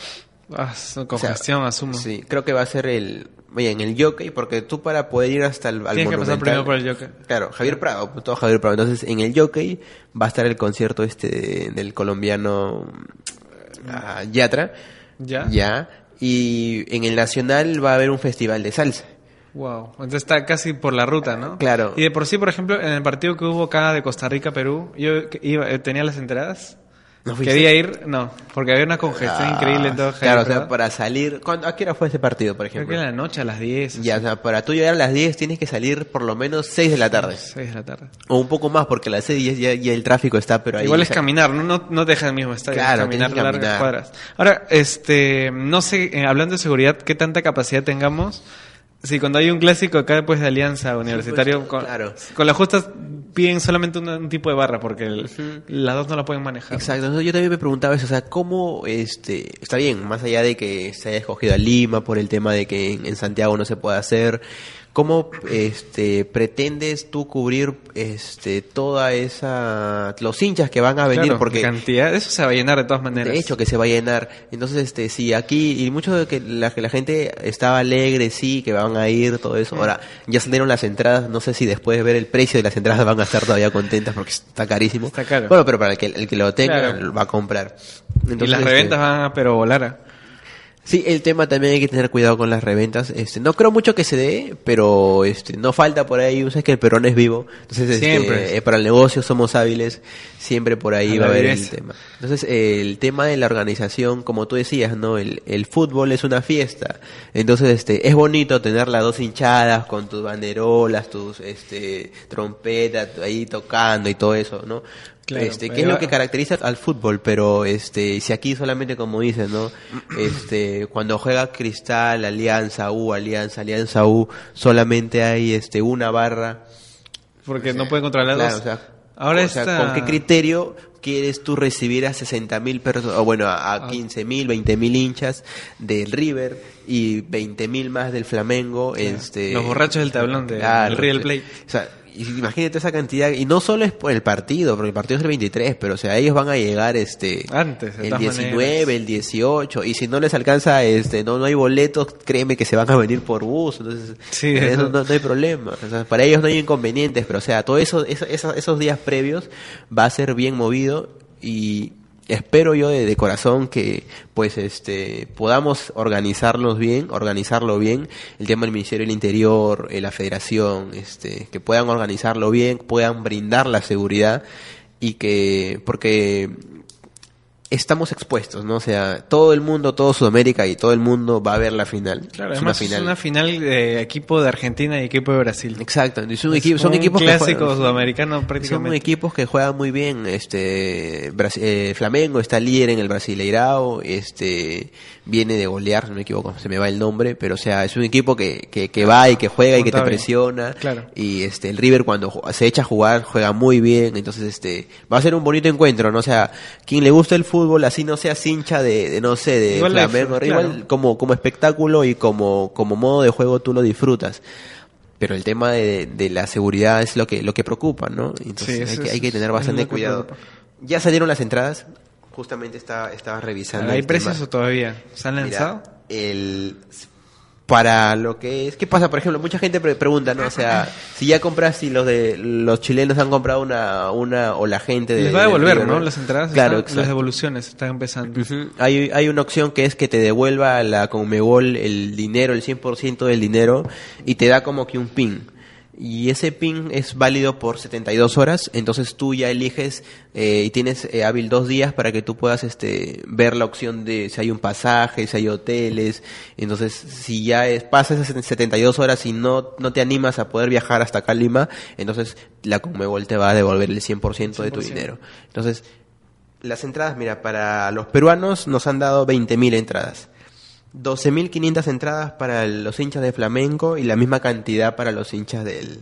Ah, su O sea, congestión, asumo. Sí, creo que va a ser el oye, en el jockey porque tú para poder ir hasta el al Tienes que pasar primero por el jockey. Claro, Javier Prado, todo Javier Prado. Entonces, en el jockey va a estar el concierto este de- del colombiano ah, Yatra. ¿Ya? Ya. Y en el Nacional va a haber un festival de salsa. Wow. Entonces está casi por la ruta, ¿no? Claro. Y de por sí, por ejemplo, en el partido que hubo acá de Costa Rica-Perú, yo iba, eh, tenía las entradas. ¿No? Quería ir, no, porque había una congestión Ah, increíble en todo Claro, o sea, para salir. ¿cuándo- ¿A qué hora fue ese partido, por Creo ejemplo? que en la noche a las 10. Ya, o sea, para tú llegar a las 10 tienes que salir por lo menos 6 de la tarde. 6 de la tarde. O un poco más, porque a las 6 ya, ya- el tráfico está, pero ahí. Igual es caminar, no, no, no te deja el mismo estadio, Claro, caminar largas caminar. cuadras. Ahora, este, no sé, eh, hablando de seguridad, ¿qué tanta capacidad tengamos? Si cuando hay un clásico acá después de Alianza Universitario, pues, con, claro. con las justas piden solamente un, un tipo de barra porque el- las dos no la pueden manejar. Exacto, entonces yo también me preguntaba eso, o sea, cómo, este, está bien, más allá de que se haya escogido a Lima por el tema de que en, en Santiago no se puede hacer, ¿cómo, este, pretendes tú cubrir, este, toda esa, los hinchas que van a venir? Claro, porque cantidad, eso se va a llenar de todas maneras. De hecho, que se va a llenar. Entonces, este, sí, aquí, y mucho de que la, que la gente estaba alegre, sí, que van a ir, todo eso. Ahora, ya salieron las entradas, no sé si después de ver el precio de las entradas van a estar todavía contentas porque está carísimo. Está caro. Bueno, pero para el que, el que lo tenga, Claro. va a comprar. y Entonces, las este, reventas van a pero volar. Sí, el tema también hay que tener cuidado con las reventas. Este, no creo mucho que se dé, pero este, no falta por ahí. Sabes que el perón es vivo, entonces este, Siempre. eh, para el negocio somos hábiles. Siempre por ahí A va a haber el tema. Entonces eh, el tema de la organización, como tú decías, no, el, el fútbol es una fiesta. Entonces este, es bonito tener las dos hinchadas con tus banderolas, tus este, trompetas ahí tocando y todo eso, ¿no? Claro, este, que es lo que caracteriza al fútbol, pero este, si aquí solamente como dices, ¿no? Este, cuando juega Cristal, Alianza U, Alianza, Alianza U, solamente hay este una barra. Porque no pueden controlar Claro, dos. o sea, Ahora o sea, esta- ¿con qué criterio quieres tú recibir a 60 mil personas, o bueno, a, Ah. 15 mil, 20 mil hinchas del River y 20 mil más del Flamengo? Este, Los borrachos del tablón de- Claro, del River. Plate. O sea, imagínate esa cantidad, y no solo es por el partido, porque el partido es el 23, pero o sea, ellos van a llegar este Antes, el todas 19, maneras. el 18, y si no les alcanza, este no, no hay boletos, créeme que se van a venir por bus, entonces Sí, eso no, no hay problema, o sea, para ellos no hay inconvenientes, pero o sea, todo eso, eso- eso- esos días previos va a ser bien movido y espero yo de, corazón que pues este podamos organizarlos bien, organizarlo bien, el tema del Ministerio del Interior, eh, la Federación, este, que puedan organizarlo bien, puedan brindar la seguridad y que porque estamos expuestos, ¿no? O sea, todo el mundo, todo Sudamérica y todo el mundo va a ver la final. Claro, es además una final. es una final de equipo de Argentina y equipo de Brasil. Exacto, son, Es equipos, son un equipos que clásico juegan- sudamericano son prácticamente. equipos que juegan muy bien. Este eh, Flamengo está líder en el Brasileirao, este viene de golear, no me equivoco, se me va el nombre, pero o sea, es un equipo que, que, que va y que juega y que te presiona. Claro. Y este el River cuando se echa a jugar juega muy bien, entonces este va a ser un bonito encuentro, ¿no? O sea, quien le gusta el fútbol, así no seas hincha de, de, no sé, de Igual la Flamengo, igual claro. como como espectáculo y como como modo de juego tú lo disfrutas. Pero el tema de, de la seguridad es lo que lo que preocupa, ¿no? Entonces Sí, hay, que, hay tener bastante cuidado. Ya salieron las entradas. Justamente estaba, estaba revisando. ¿Hay el precios o todavía? ¿Se han lanzado? Mira, el para lo que es. ¿Qué pasa? Por ejemplo, mucha gente pregunta, ¿no? O sea, si ya compras, si los de los chilenos han comprado una, una o la gente de. Les va a devolver, ¿no? Las entradas, claro, las devoluciones están empezando. hay, hay una opción que es que te devuelva la Conmebol el dinero, el 100% del dinero, y te da como que un pin y ese pin es válido por 72 horas, entonces tú ya eliges eh, y tienes eh, hábil dos días para que tú puedas este, ver la opción de si hay un pasaje, si hay hoteles, entonces si ya es, pasas esas 72 horas y no, no te animas a poder viajar hasta acá Lima, entonces la Conmebol te va a devolver el 100%, de tu dinero. Entonces, las entradas, mira, para los peruanos nos han dado 20.000 entradas 12.500 entradas para los hinchas de Flamenco y la misma cantidad para los hinchas del,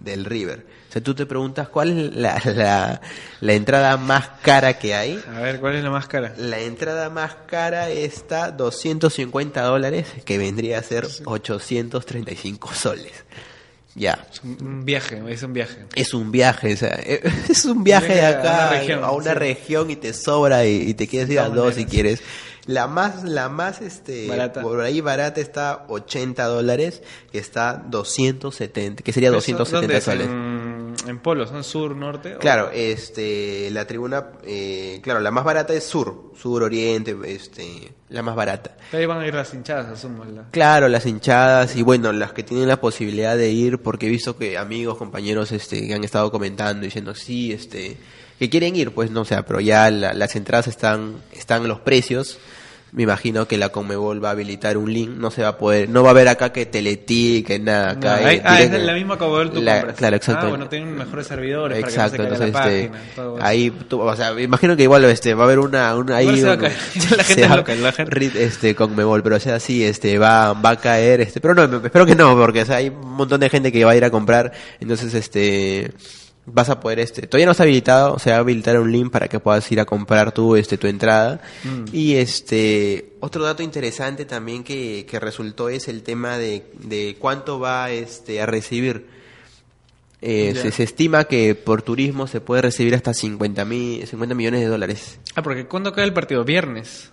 del River. O sea, tú te preguntas cuál es la, la, entrada más cara que hay. A ver, ¿cuál es la más cara? La entrada más cara está 250 dólares, que vendría a ser 835 soles. Ya. Es un viaje, es un viaje. Es un viaje, o sea, es un viaje de acá a una región, y te sobra y, te quieres ir a dos si quieres. La más, la más, este, por ahí barata está 80 dólares, que está 270, que sería 270 soles. En, en polos, ¿no? Sur, norte. Claro, este, la tribuna, eh, claro, la más barata es sur, sur, oriente, este, la más barata. Ahí van a ir las hinchadas, asumo. Claro, las hinchadas y bueno, las que tienen la posibilidad de ir, porque he visto que amigos, compañeros, este, que han estado comentando, diciendo, sí, este, que quieren ir, pues no, o sea, pero ya las entradas están, están los precios. Me imagino que la Conmebol va a habilitar un link, no se va a poder, no va a haber acá que Teleti, que nada, acá. ah, es la misma Conmebol tú la, Claro, exacto. Ah, bueno, tienen mejores servidores exacto, para que no se entonces, la este, página, ahí, tú, o sea, me imagino que igual este, va a haber una, una ahí. Se va a caer. la gente loca, la gente. Este, Conmebol, pero o sea, sí, este, va, va a caer, este, pero no, espero que no, porque o sea, hay un montón de gente que va a ir a comprar, entonces, este, vas a poder este todavía no está habilitado o sea habilitar un link para que puedas ir a comprar tu este tu entrada mm. y este otro dato interesante también que, que resultó es el tema de, de cuánto va este a recibir eh, se, estima que por turismo se puede recibir hasta 50, mil, 50 millones de dólares. Ah, porque ¿cuándo cae el partido? Viernes.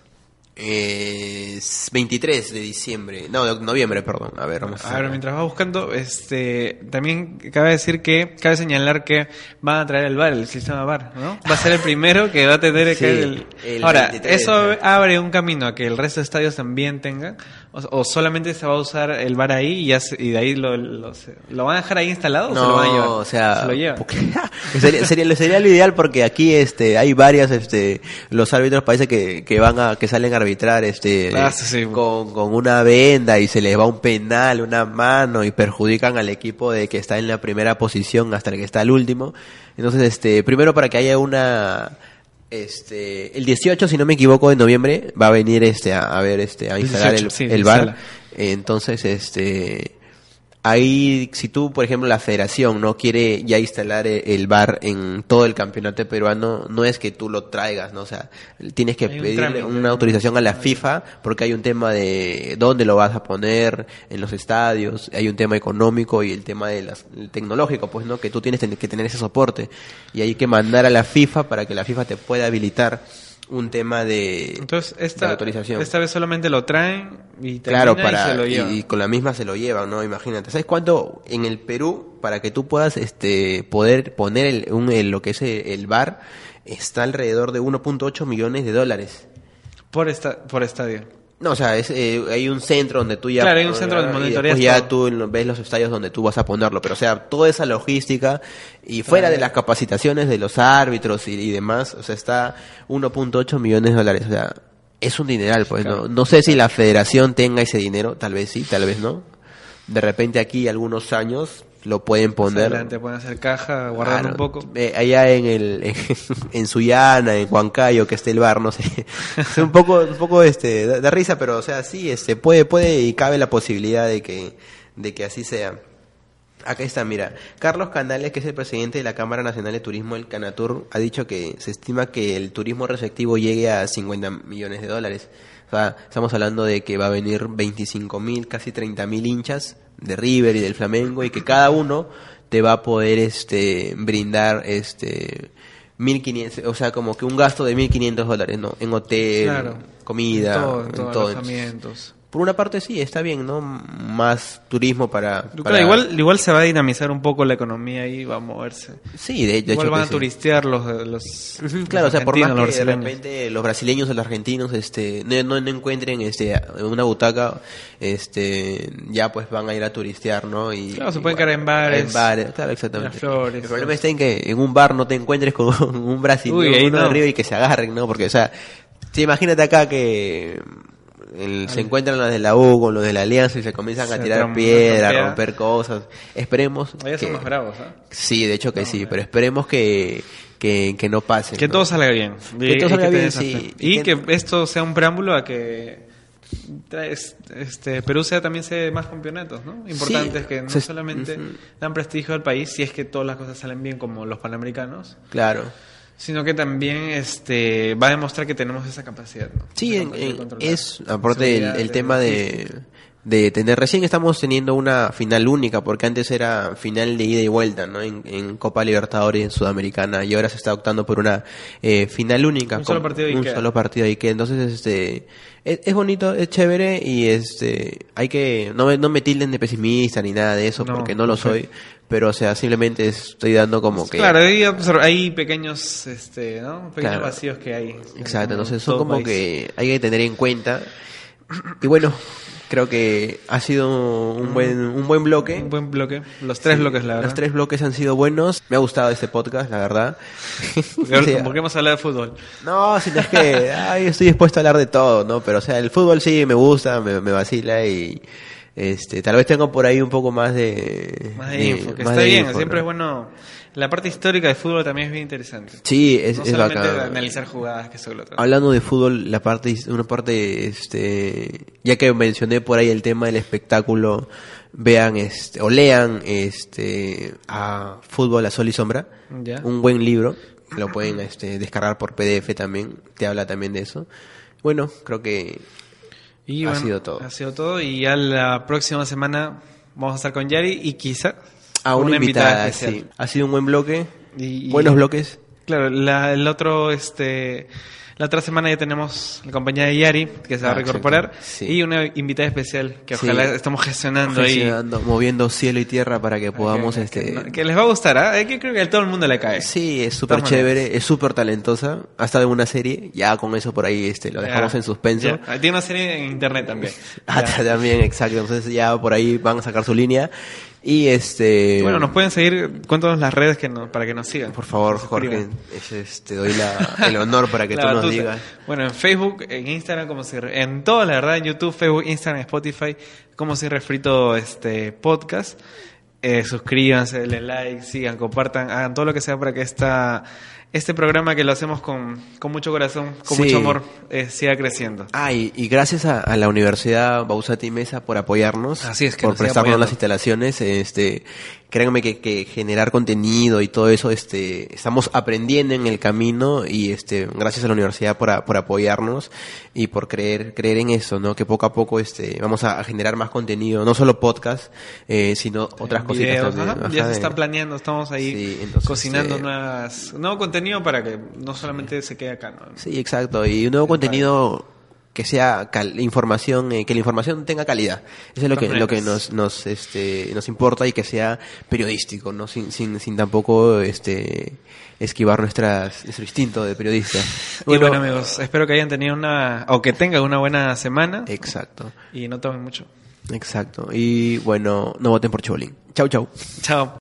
Eh, 23 de diciembre, no, de noviembre, perdón. A ver, vamos a, ver. mientras va buscando, este, también cabe decir que, cabe señalar que van a traer el bar, el sistema bar, ¿no? Va a ser el primero que va a tener el... Ahora, eso abre un camino a que el resto de estadios también tengan, o, solamente se va a usar el bar ahí y, y de ahí lo, lo, van a dejar ahí instalado no, o se lo van a llevar. o sea, se sería, sería, sería, lo ideal porque aquí, este, hay varias, este, los árbitros parece que, que van a, que salen a arbitrar este ah, con, con, una venda y se les va un penal, una mano y perjudican al equipo de que está en la primera posición hasta el que está el último. Entonces, este, primero para que haya una este el 18 si no me equivoco de noviembre va a venir este a, ver este a instalar el, el bar. entonces este Ahí, si tú, por ejemplo, la federación no quiere ya instalar e-, el bar en todo el campeonato peruano, no es que tú lo traigas, ¿no? O sea, tienes que pedirle una autorización a la FIFA porque hay un tema de dónde lo vas a poner en los estadios, hay un tema económico y el tema de las, tecnológico, pues, ¿no? Que tú tienes que tener ese soporte y hay que mandar a la FIFA para que la FIFA te pueda habilitar un tema de, Entonces, esta, autorización. Esta vez solamente lo traen y, claro, para, y, se lo llevan. y, con la misma se lo llevan, ¿no? Imagínate. ¿Sabes cuánto en el Perú, para que tú puedas este, poder poner el, un, lo que es el, bar, está alrededor de 1.8 millones de dólares? Por, esta, por estadio. No, o sea, es, eh, hay un centro donde tú ya... Claro, hay un centro de monitoría. ya tú ves los estadios donde tú vas a ponerlo, pero o sea, toda esa logística y fuera de las capacitaciones de los árbitros y, demás, o sea, está 1.8 millones de dólares, o sea, es un dineral, pues no, no sé si la federación tenga ese dinero, tal vez sí, tal vez no. De repente aquí algunos años lo pueden poner. Adelante, pueden hacer caja, guardar un poco. Eh, allá en el en, en, Suyana, en Huancayo, que esté el bar, no sé. es un poco un poco este de, risa, pero o sea, sí, este puede puede y cabe la posibilidad de que de que así sea. Acá está, mira, Carlos Canales, que es el presidente de la Cámara Nacional de Turismo del Canatur, ha dicho que se estima que el turismo receptivo llegue a 50 millones de dólares. O sea, estamos hablando de que va a venir 25 mil, casi 30 mil hinchas de River y del Flamengo y que cada uno te va a poder este brindar este 1500, o sea, como que un gasto de 1500 dólares, ¿no? En hotel, comida, en todo. Por una parte sí, está bien, ¿no? Más turismo para... Claro, igual, igual se va a dinamizar un poco la economía y va a moverse. Sí, de, igual hecho van a turistear los... los claro, o sea, por más que de repente los brasileños o los argentinos este, no, no, no encuentren este, una butaca, este, ya pues van a ir a turistear, ¿no? Y, Claro, se pueden quedar en bares, En bares, claro, exactamente. en las flores, El problema está en que en un bar no te encuentres con un brasileño Uy, uno de no. arriba y que se agarren, ¿no? Porque, o sea, sí, imagínate acá que el- se encuentran los de la U con los de la Alianza y se comienzan a tirar trom- piedra, a romper cosas. Esperemos. Son que- más bravos, ¿ah? Sí, de hecho que sí, pero esperemos que, que, que no pase. Que ¿no? todo salga bien. Que todo salga bien, sí. Y Y que- esto sea un preámbulo a que este Perú sea también se más campeonatos, ¿no? Importantes Sí, que no se- solamente dan prestigio al país si es que todas las cosas salen bien como los panamericanos, Claro. Sino que también este va a demostrar que tenemos esa capacidad, ¿no? Sí, Esa en- capacidad de en- controlar. es aparte el, tema de. De tener, recién estamos teniendo una final única, porque antes era final de ida y vuelta, ¿no? En, en Copa Libertadores en Sudamericana, y ahora se está optando por una eh, final única. Un solo partido y Un solo partido y que entonces este es, es bonito, es chévere y este hay que no me, no me tilden de pesimista ni nada de eso No, porque no lo soy, pero o sea, simplemente estoy dando como que Claro, hay, pequeños, este, ¿no? Pequeños Claro. vacíos que hay. Exacto, en entonces son como país. que hay que tener en cuenta. Y bueno, creo que ha sido un buen un buen bloque. Un buen bloque. Los tres Sí, bloques, la verdad. Los tres bloques han sido buenos. Me ha gustado este podcast, la verdad. Porque, hemos hablado de fútbol. no, si no es que ay, estoy dispuesto a hablar de todo, ¿no? Pero o sea, el fútbol sí me gusta, me, me vacila y este tal vez tengo por ahí un poco más de Más de de- info, que más está bien, info, siempre ¿no? es bueno. La parte histórica de fútbol también es bien interesante. Sí, es, no es solamente bacán. analizar jugadas, que. Hablando de fútbol, la parte, una parte, este, ya que mencioné por ahí el tema del espectáculo, vean, este, o lean, este, a Fútbol a Sol y Sombra, Ya. un buen libro, lo pueden, este, descargar por PDF también, te habla también de eso. Bueno, creo que Y ha bueno, sido todo. Ha sido todo. Y ya la próxima semana vamos a estar con Yari y quizá a una, invitada, sí. Ha sido un buen bloque, Y- buenos bloques. Claro, la, el otro, este, la otra semana ya tenemos la compañía de Yari, que se va Ah, a reincorporar. Sí. y una invitada especial, que Sí. ojalá estamos gestionando ahí. Gestionando, moviendo cielo y tierra para que podamos, que, este, que- que les va a gustar. Es que creo que a todo el mundo le cae. Sí, es súper maneras. chévere, es súper talentosa. Ha estado en una serie, ya con eso por ahí este, lo dejamos Ya, en suspenso. ya. Tiene una serie en internet también. Ah, también, exacto. Entonces ya por ahí van a sacar su línea. Y este. Bueno, nos pueden seguir, cuéntanos las redes que nos- para que nos sigan. Por favor, Jorge, es- te doy la- el honor para que tú nos digas. Bueno, en Facebook, en Instagram, como si en todo, la verdad, en YouTube, Facebook, Instagram, Spotify, como si refrito este podcast. Eh, suscríbanse, denle like, sigan, compartan, hagan todo lo que sea para que esta, este programa que lo hacemos con, con mucho corazón, con Sí. mucho amor, eh, siga creciendo. Ah, y, y gracias a, a la Universidad Bausati Mesa por apoyarnos, Así es, que por prestarnos apoyando. las instalaciones. Este, créanme que, que generar contenido y todo eso, este, estamos aprendiendo en el camino y este, gracias a la universidad por, a- por apoyarnos y por creer, creer en eso, ¿no? Que poco a poco, este, vamos a, generar más contenido, no solo podcast, eh, sino otras cositas Videos, también. ajá, Ajá, ya se está planeando, estamos ahí Sí, entonces, cocinando eh, nuevas, nuevo contenido para que no solamente se quede acá, ¿no? Sí, exacto. Y un nuevo contenido que sea cal- información, eh, que la información tenga calidad. Eso es lo que, lo que nos, nos, este, nos importa y que sea periodístico, ¿no? Sin, sin, sin tampoco, este, esquivar nuestras, nuestro instinto de periodista. y bueno, amigos, espero que hayan tenido una, o que tengan una buena semana Exacto, y no tomen mucho. exacto. Y bueno, no voten por Chobolín. Chau, chau. Chao.